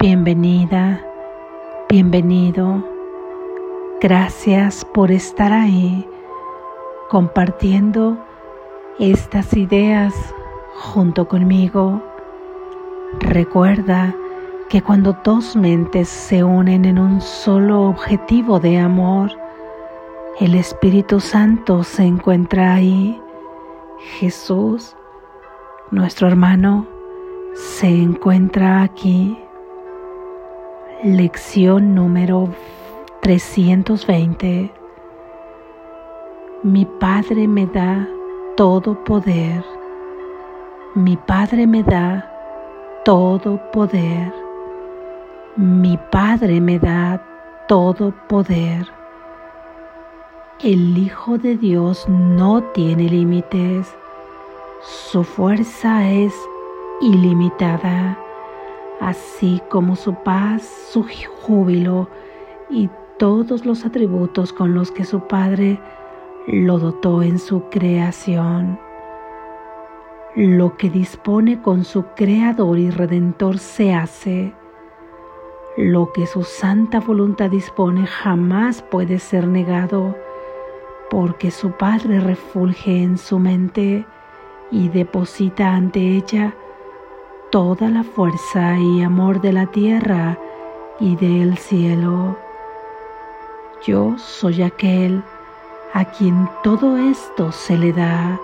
Bienvenida, bienvenido. Gracias por estar ahí compartiendo estas ideas junto conmigo. Recuerda que cuando dos mentes se unen en un solo objetivo de amor, el Espíritu Santo se encuentra ahí. Jesús, nuestro hermano, se encuentra aquí. Lección número 320. Mi Padre me da todo poder. Mi Padre me da todo poder. Mi Padre me da todo poder. El Hijo de Dios no tiene límites. Su fuerza es ilimitada así como su paz, su júbilo y todos los atributos con los que su Padre lo dotó en su creación. Lo que dispone con su Creador y Redentor se hace. Lo que su santa voluntad dispone jamás puede ser negado, porque su Padre refulge en su mente y deposita ante ella toda la fuerza y amor de la tierra y del cielo. Yo soy aquel a quien todo esto se le da.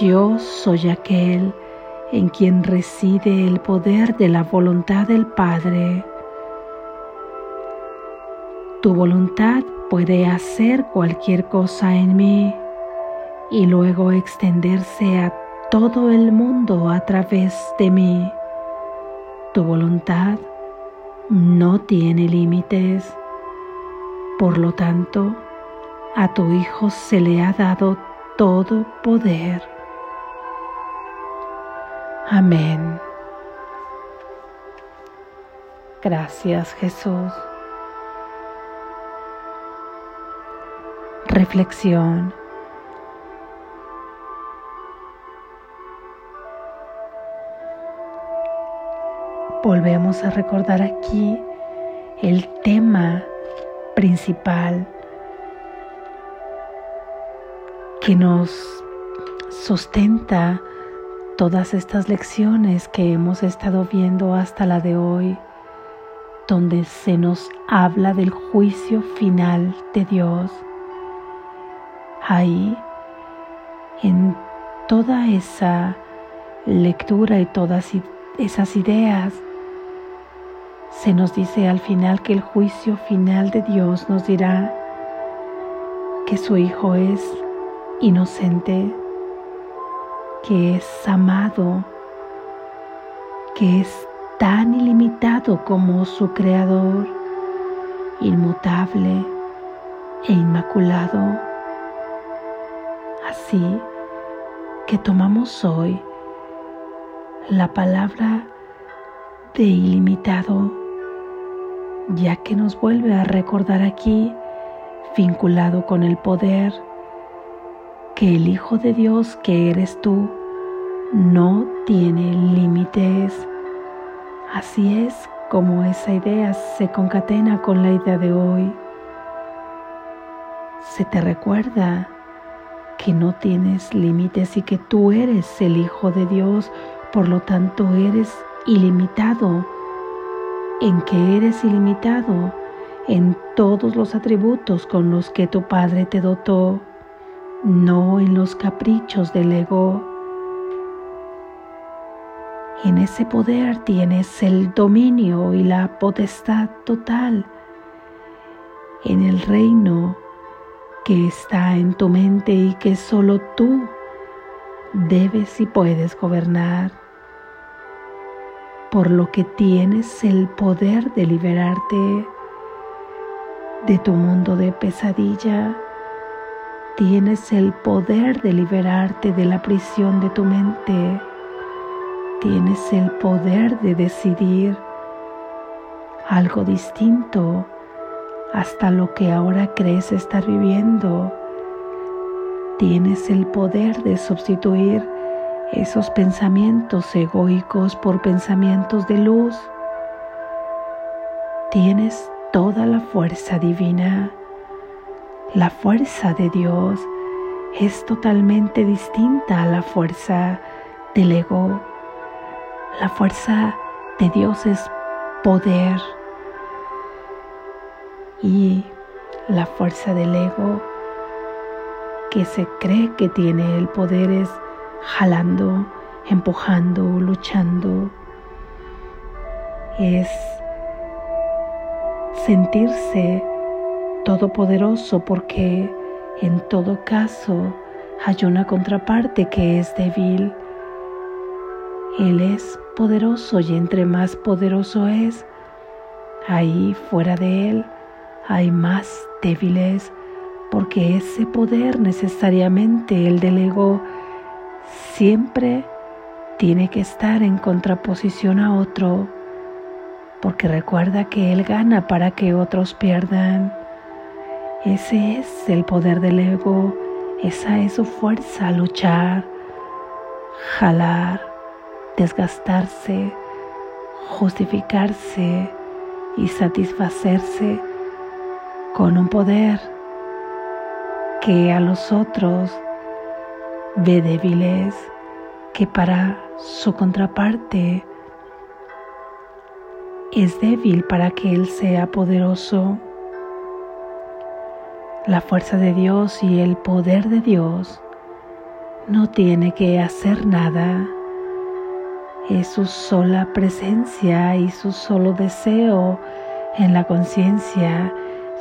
Yo soy aquel en quien reside el poder de la voluntad del Padre. Tu voluntad puede hacer cualquier cosa en mí y luego extenderse a todo el mundo a través de mí. Tu voluntad no tiene límites. Por lo tanto, a tu Hijo se le ha dado todo poder. Amén. Gracias Jesús. Reflexión. Volvemos a recordar aquí el tema principal que nos sustenta todas estas lecciones que hemos estado viendo hasta la de hoy, donde se nos habla del juicio final de Dios. Ahí, en toda esa lectura y todas esas ideas, se nos dice al final que el juicio final de Dios nos dirá que su Hijo es inocente, que es amado, que es tan ilimitado como su Creador, inmutable e inmaculado. Así que tomamos hoy la palabra de ilimitado ya que nos vuelve a recordar aquí, vinculado con el poder, que el Hijo de Dios que eres tú no tiene límites. Así es como esa idea se concatena con la idea de hoy. Se te recuerda que no tienes límites y que tú eres el Hijo de Dios, por lo tanto eres ilimitado en que eres ilimitado en todos los atributos con los que tu Padre te dotó, no en los caprichos del ego. En ese poder tienes el dominio y la potestad total en el reino que está en tu mente y que solo tú debes y puedes gobernar por lo que tienes el poder de liberarte de tu mundo de pesadilla. Tienes el poder de liberarte de la prisión de tu mente. Tienes el poder de decidir algo distinto hasta lo que ahora crees estar viviendo. Tienes el poder de sustituir esos pensamientos egoicos por pensamientos de luz, tienes toda la fuerza divina. La fuerza de Dios es totalmente distinta a la fuerza del ego. La fuerza de Dios es poder y la fuerza del ego que se cree que tiene el poder es jalando, empujando, luchando. Es sentirse todopoderoso porque en todo caso hay una contraparte que es débil. Él es poderoso y entre más poderoso es, ahí fuera de él hay más débiles porque ese poder necesariamente el del ego siempre tiene que estar en contraposición a otro porque recuerda que él gana para que otros pierdan. Ese es el poder del ego, esa es su fuerza, luchar, jalar, desgastarse, justificarse y satisfacerse con un poder que a los otros ve débiles, que para su contraparte es débil para que Él sea poderoso la fuerza de Dios y el poder de Dios no tiene que hacer nada. Es su sola presencia y su solo deseo en la conciencia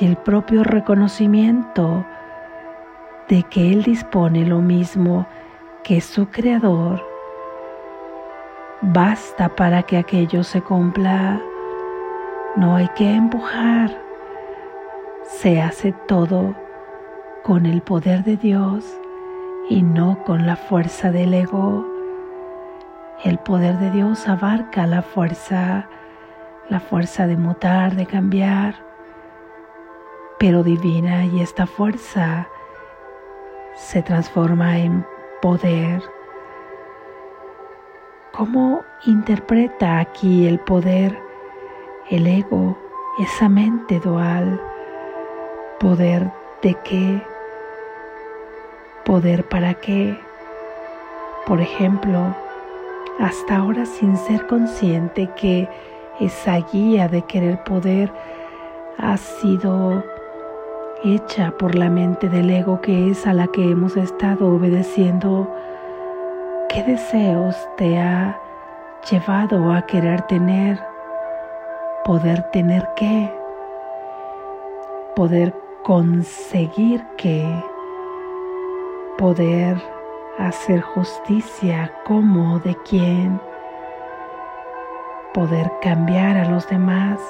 y el propio reconocimiento de que Él dispone lo mismo que su Creador. Basta para que aquello se cumpla. No hay que empujar se hace todo con el poder de Dios y no con la fuerza del ego. El poder de Dios abarca la fuerza, la fuerza de mutar, de cambiar, pero divina y esta fuerza se transforma en poder. ¿Cómo interpreta aquí el poder, el ego, esa mente dual? ¿Poder de qué? ¿Poder para qué? Por ejemplo, hasta ahora sin ser consciente que esa guía de querer poder ha sido hecha por la mente del ego que es a la que hemos estado obedeciendo. ¿Qué deseos te ha llevado a querer tener? ¿Poder tener qué? ¿Poder conseguir que poder hacer justicia como de quién, poder cambiar a los demás,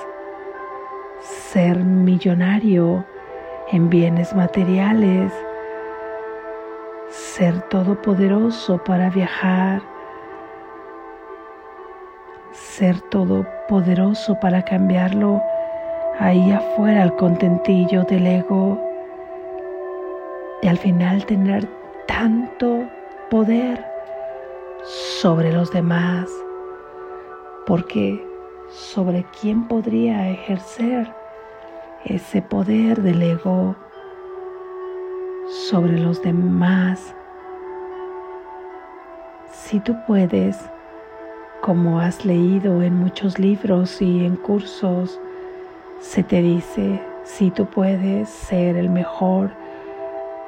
ser millonario en bienes materiales, ser todopoderoso para viajar, ser todopoderoso para cambiarlo ahí afuera el contentillo del ego, y al final tener tanto poder sobre los demás, porque sobre quién podría ejercer ese poder del ego sobre los demás. Si tú puedes, como has leído en muchos libros y en cursos, se te dice, si tú puedes ser el mejor,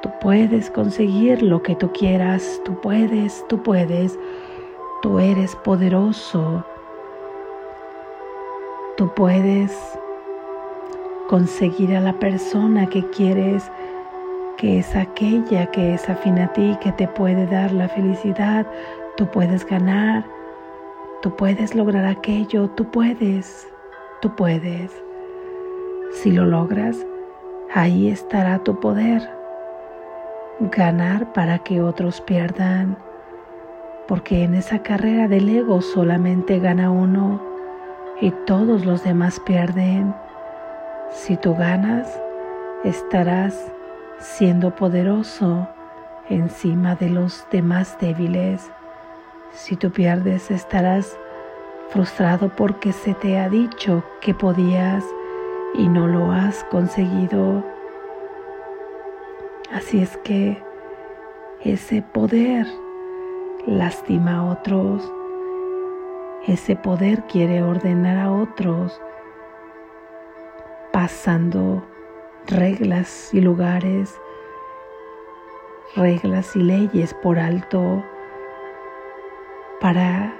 tú puedes conseguir lo que tú quieras, tú puedes, tú puedes, tú eres poderoso, tú puedes conseguir a la persona que quieres, que es aquella que es afín a ti, que te puede dar la felicidad, tú puedes ganar, tú puedes lograr aquello, tú puedes, tú puedes. Si lo logras, ahí estará tu poder. Ganar para que otros pierdan, porque en esa carrera del ego solamente gana uno y todos los demás pierden. Si tú ganas, estarás siendo poderoso encima de los demás débiles. Si tú pierdes, estarás frustrado porque se te ha dicho que podías y no lo has conseguido. Así es que ese poder lastima a otros, ese poder quiere ordenar a otros, pasando reglas y lugares, reglas y leyes por alto para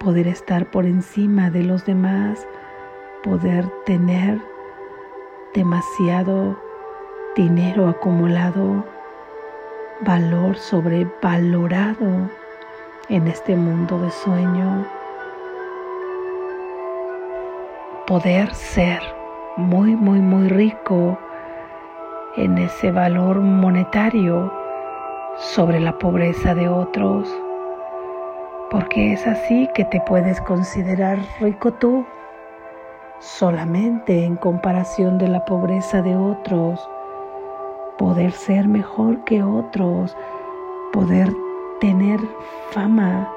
poder estar por encima de los demás, poder tener demasiado dinero acumulado, valor sobrevalorado en este mundo de sueño. Poder ser muy, muy, muy rico en ese valor monetario sobre la pobreza de otros, porque es así que te puedes considerar rico tú, solamente en comparación de la pobreza de otros, poder ser mejor que otros, poder tener fama,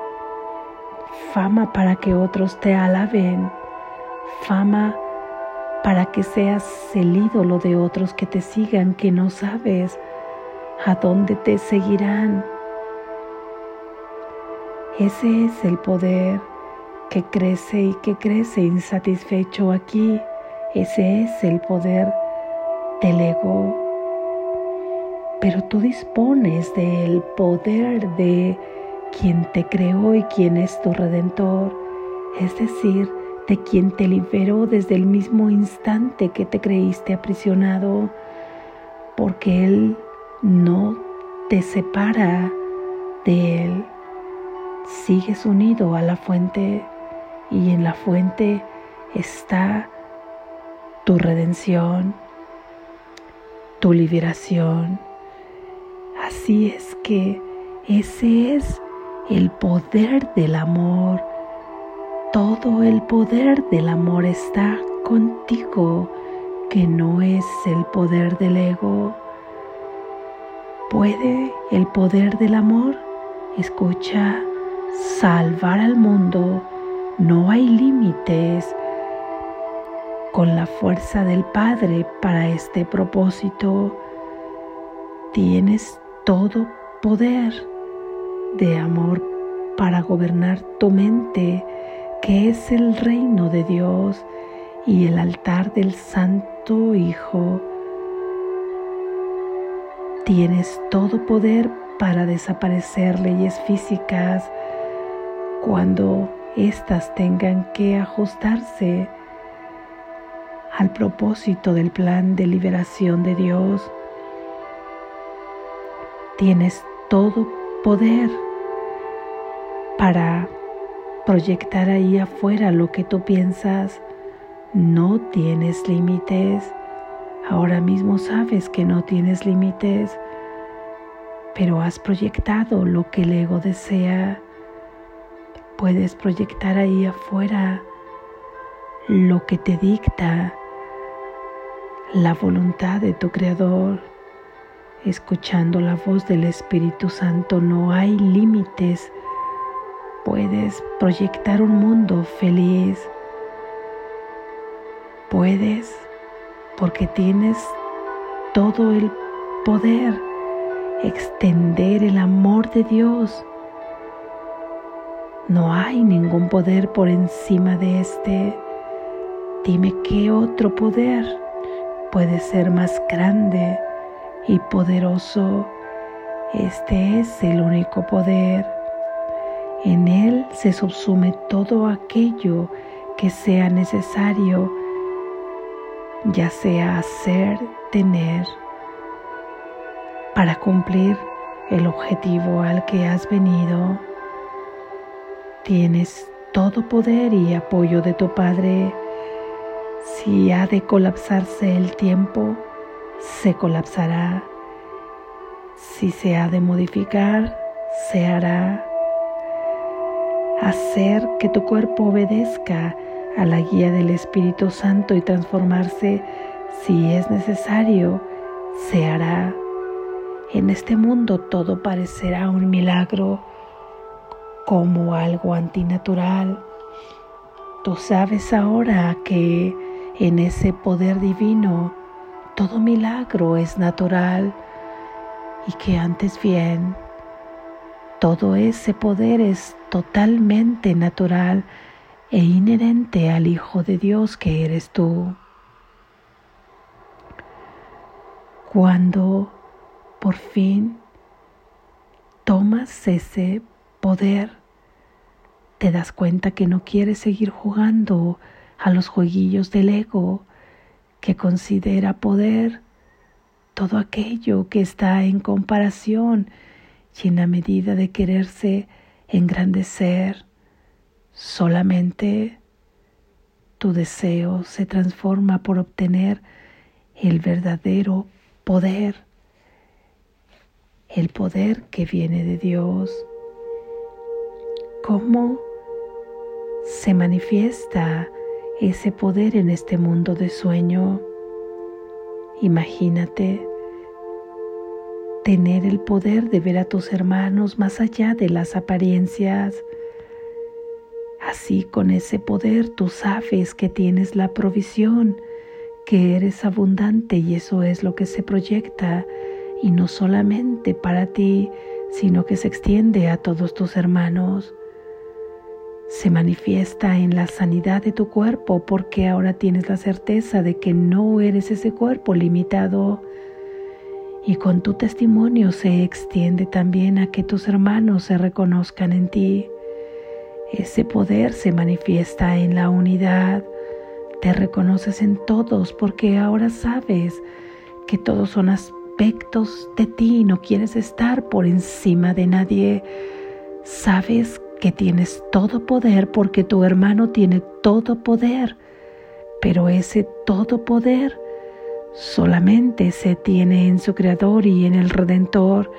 fama para que otros te alaben, fama para que seas el ídolo de otros que te sigan, que no sabes a dónde te seguirán. Ese es el poder que crece y que crece insatisfecho aquí. Ese es el poder del ego. Pero tú dispones del poder de quien te creó y quien es tu redentor, es decir, de quien te liberó desde el mismo instante que te creíste aprisionado, porque Él no te separa de Él. Sigues unido a la fuente y en la fuente está tu redención, tu liberación. Así es que ese es el poder del amor todo el poder del amor está contigo, que no es el poder del ego. ¿Puede el poder del amor? Escucha, salvar al mundo. No hay límites con la fuerza del Padre para este propósito. Tienes todo poder de amor para gobernar tu mente que es el reino de Dios y el altar del Santo Hijo. Tienes todo poder para desaparecer leyes físicas cuando éstas tengan que ajustarse al propósito del plan de liberación de Dios. Tienes todo poder para proyectar ahí afuera lo que tú piensas. No tienes límites. Ahora mismo sabes que no tienes límites, pero has proyectado lo que el ego desea. Puedes proyectar ahí afuera lo que te dicta la voluntad de tu Creador. Escuchando la voz del Espíritu Santo no hay límites Puedes proyectar un mundo feliz. Puedes porque tienes todo el poder extender el amor de Dios. No hay ningún poder por encima de este. Dime qué otro poder puede ser más grande y poderoso. Este es el único poder. En Él se subsume todo aquello que sea necesario, ya sea hacer, tener, para cumplir el objetivo al que has venido. Tienes todo poder y apoyo de tu Padre. Si ha de colapsarse el tiempo, se colapsará. Si se ha de modificar, se hará hacer que tu cuerpo obedezca a la guía del Espíritu Santo y transformarse si es necesario, se hará. En este mundo todo parecerá un milagro como algo antinatural. Tú sabes ahora que en ese poder divino, todo milagro es natural y que antes bien, todo ese poder es totalmente natural e inherente al Hijo de Dios que eres tú. Cuando por fin tomas ese poder, te das cuenta que no quieres seguir jugando a los jueguillos del ego que considera poder todo aquello que está en comparación y en la medida de quererse engrandecer, solamente tu deseo se transforma por obtener el verdadero poder, el poder que viene de Dios. ¿Cómo se manifiesta ese poder en este mundo de sueño? Imagínate tener el poder de ver a tus hermanos más allá de las apariencias. Así con ese poder tú sabes que tienes la provisión, que eres abundante y eso es lo que se proyecta y no solamente para ti, sino que se extiende a todos tus hermanos. Se manifiesta en la sanidad de tu cuerpo porque ahora tienes la certeza de que no eres ese cuerpo limitado y con tu testimonio se extiende también a que tus hermanos se reconozcan en ti. Ese poder se manifiesta en la unidad. Te reconoces en todos porque ahora sabes que todos son aspectos de ti no quieres estar por encima de nadie. Sabes que tienes todo poder porque tu hermano tiene todo poder, pero ese todo poder solamente se tiene en su Creador y en el Redentor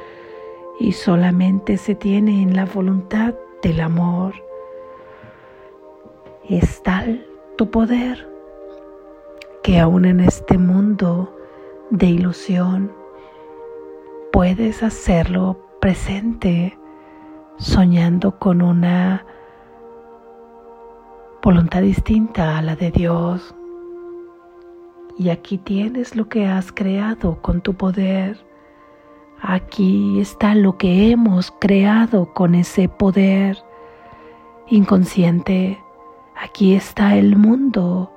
y solamente se tiene en la voluntad del amor. Es tal tu poder que aún en este mundo de ilusión puedes hacerlo presente soñando con una voluntad distinta a la de Dios y aquí tienes lo que has creado con tu poder. Aquí está lo que hemos creado con ese poder inconsciente. Aquí está el mundo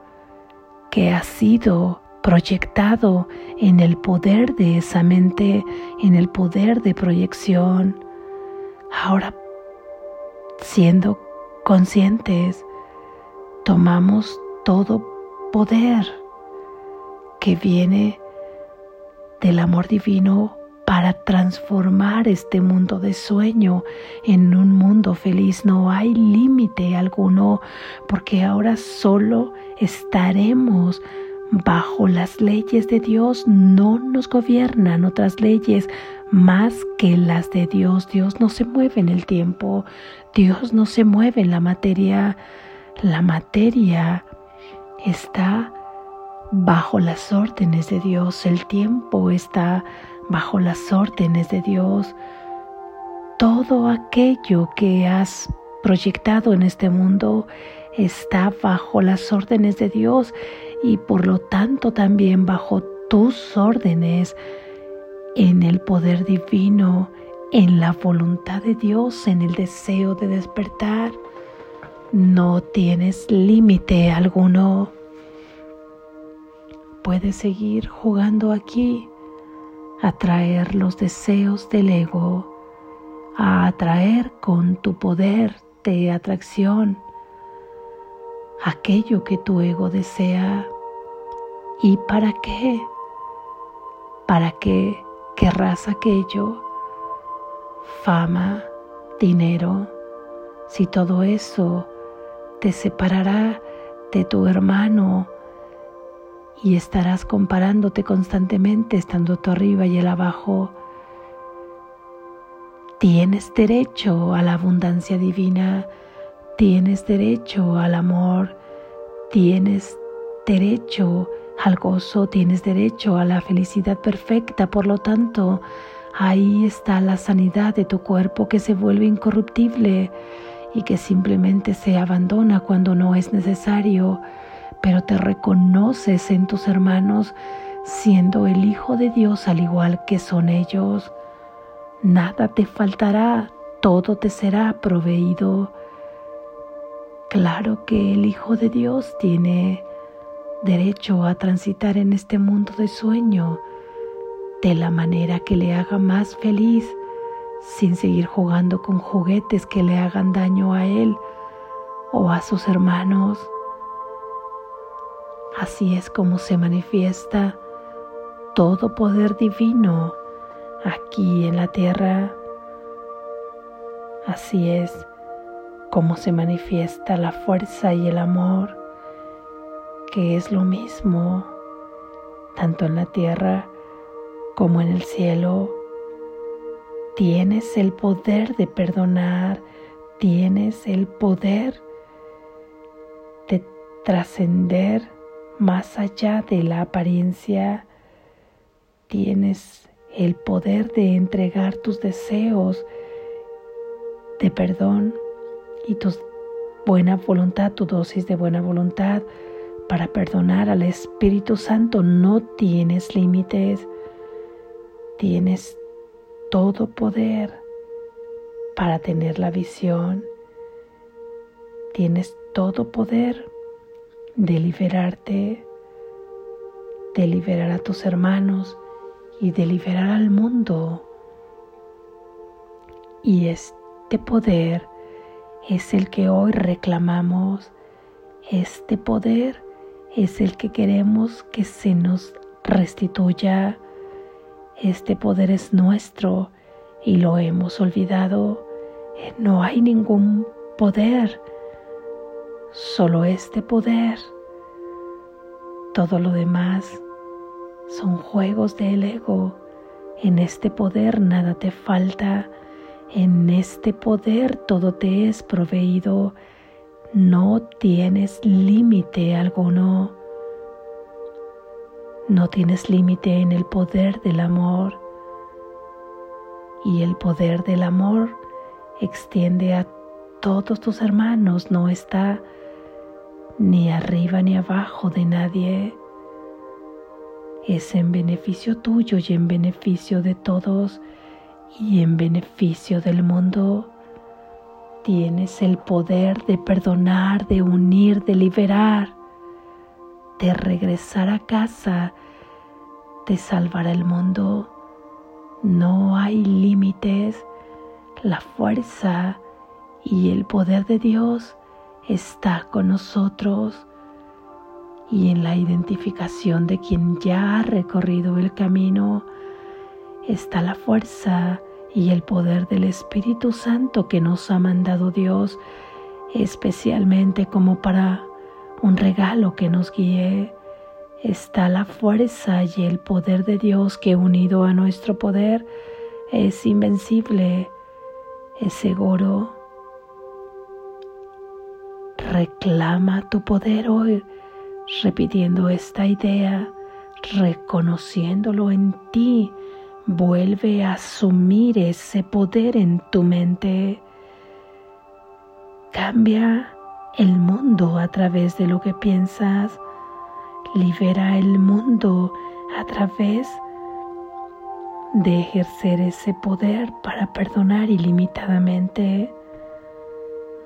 que ha sido proyectado en el poder de esa mente, en el poder de proyección. Ahora, siendo conscientes, tomamos todo poder que viene del amor divino para transformar este mundo de sueño en un mundo feliz. No hay límite alguno porque ahora solo estaremos bajo las leyes de Dios. No nos gobiernan otras leyes más que las de Dios. Dios no se mueve en el tiempo. Dios no se mueve en la materia. La materia está bajo las órdenes de Dios, el tiempo está bajo las órdenes de Dios. Todo aquello que has proyectado en este mundo está bajo las órdenes de Dios y por lo tanto también bajo tus órdenes en el poder divino, en la voluntad de Dios, en el deseo de despertar. No tienes límite alguno puedes seguir jugando aquí, atraer los deseos del ego, a atraer con tu poder de atracción aquello que tu ego desea. ¿Y para qué? ¿Para qué querrás aquello? Fama, dinero, si todo eso te separará de tu hermano y estarás comparándote constantemente estando tú arriba y él abajo. Tienes derecho a la abundancia divina, tienes derecho al amor, tienes derecho al gozo, tienes derecho a la felicidad perfecta, por lo tanto, ahí está la sanidad de tu cuerpo que se vuelve incorruptible y que simplemente se abandona cuando no es necesario pero te reconoces en tus hermanos siendo el Hijo de Dios al igual que son ellos. Nada te faltará, todo te será proveído. Claro que el Hijo de Dios tiene derecho a transitar en este mundo de sueño de la manera que le haga más feliz, sin seguir jugando con juguetes que le hagan daño a él o a sus hermanos. Así es como se manifiesta todo poder divino aquí en la tierra. Así es como se manifiesta la fuerza y el amor, que es lo mismo, tanto en la tierra como en el cielo. Tienes el poder de perdonar, tienes el poder de trascender más allá de la apariencia. Tienes el poder de entregar tus deseos de perdón y tu buena voluntad, tu dosis de buena voluntad para perdonar al Espíritu Santo. No tienes límites, tienes todo poder para tener la visión. Tienes todo poder de liberarte, de liberar a tus hermanos y de liberar al mundo. Y este poder es el que hoy reclamamos. Este poder es el que queremos que se nos restituya. Este poder es nuestro y lo hemos olvidado. No hay ningún poder solo este poder. Todo lo demás son juegos del ego. En este poder nada te falta. En este poder todo te es proveído. No tienes límite alguno. No tienes límite en el poder del amor. Y el poder del amor extiende a todos tus hermanos, no está ni arriba ni abajo de nadie. Es en beneficio tuyo y en beneficio de todos y en beneficio del mundo. Tienes el poder de perdonar, de unir, de liberar, de regresar a casa, de salvar al mundo. No hay límites. La fuerza y el poder de Dios está con nosotros y en la identificación de quien ya ha recorrido el camino está la fuerza y el poder del Espíritu Santo que nos ha mandado Dios especialmente como para un regalo que nos guíe. Está la fuerza y el poder de Dios que unido a nuestro poder es invencible, es seguro Reclama tu poder hoy repitiendo esta idea, reconociéndolo en ti. Vuelve a asumir ese poder en tu mente. Cambia el mundo a través de lo que piensas. Libera el mundo a través de ejercer ese poder para perdonar ilimitadamente.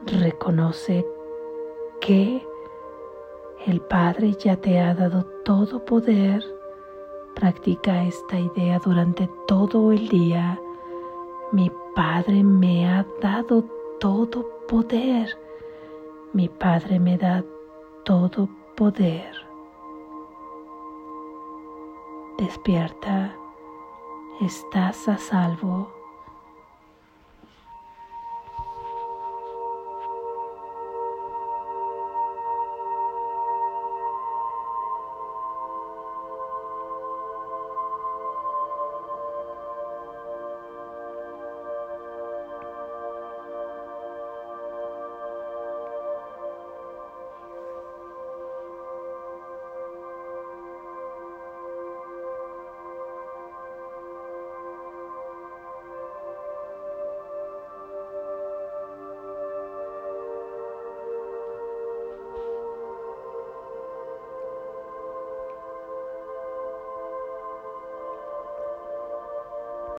Reconoce que el Padre ya te ha dado todo poder. Practica esta idea durante todo el día. Mi Padre me ha dado todo poder. Mi Padre me da todo poder. Despierta, estás a salvo.